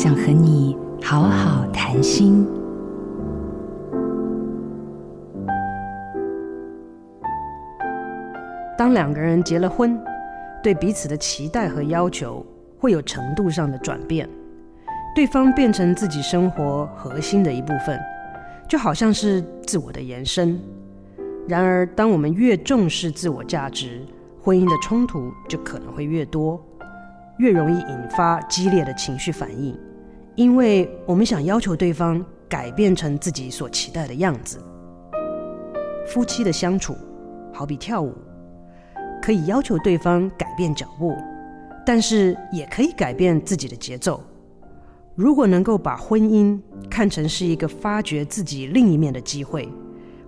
想和你好好谈心。当两个人结了婚，对彼此的期待和要求会有程度上的转变，对方变成自己生活核心的一部分，就好像是自我的延伸。然而，当我们越重视自我价值，婚姻的冲突就可能会越多，越容易引发激烈的情绪反应，因为我们想要求对方改变成自己所期待的样子。夫妻的相处好比跳舞。可以要求对方改变脚步，但是也可以改变自己的节奏。如果能够把婚姻看成是一个发掘自己另一面的机会，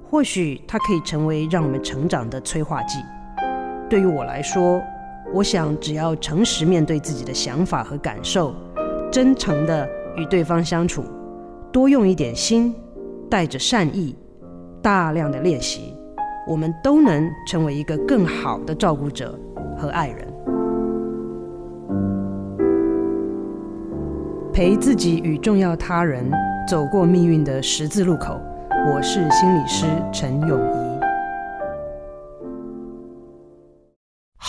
或许它可以成为让我们成长的催化剂。对于我来说，我想只要诚实面对自己的想法和感受，真诚的与对方相处，多用一点心，带着善意，大量的练习。我们都能成为一个更好的照顾者和爱人，陪自己与重要他人走过命运的十字路口。我是心理师陈永仪。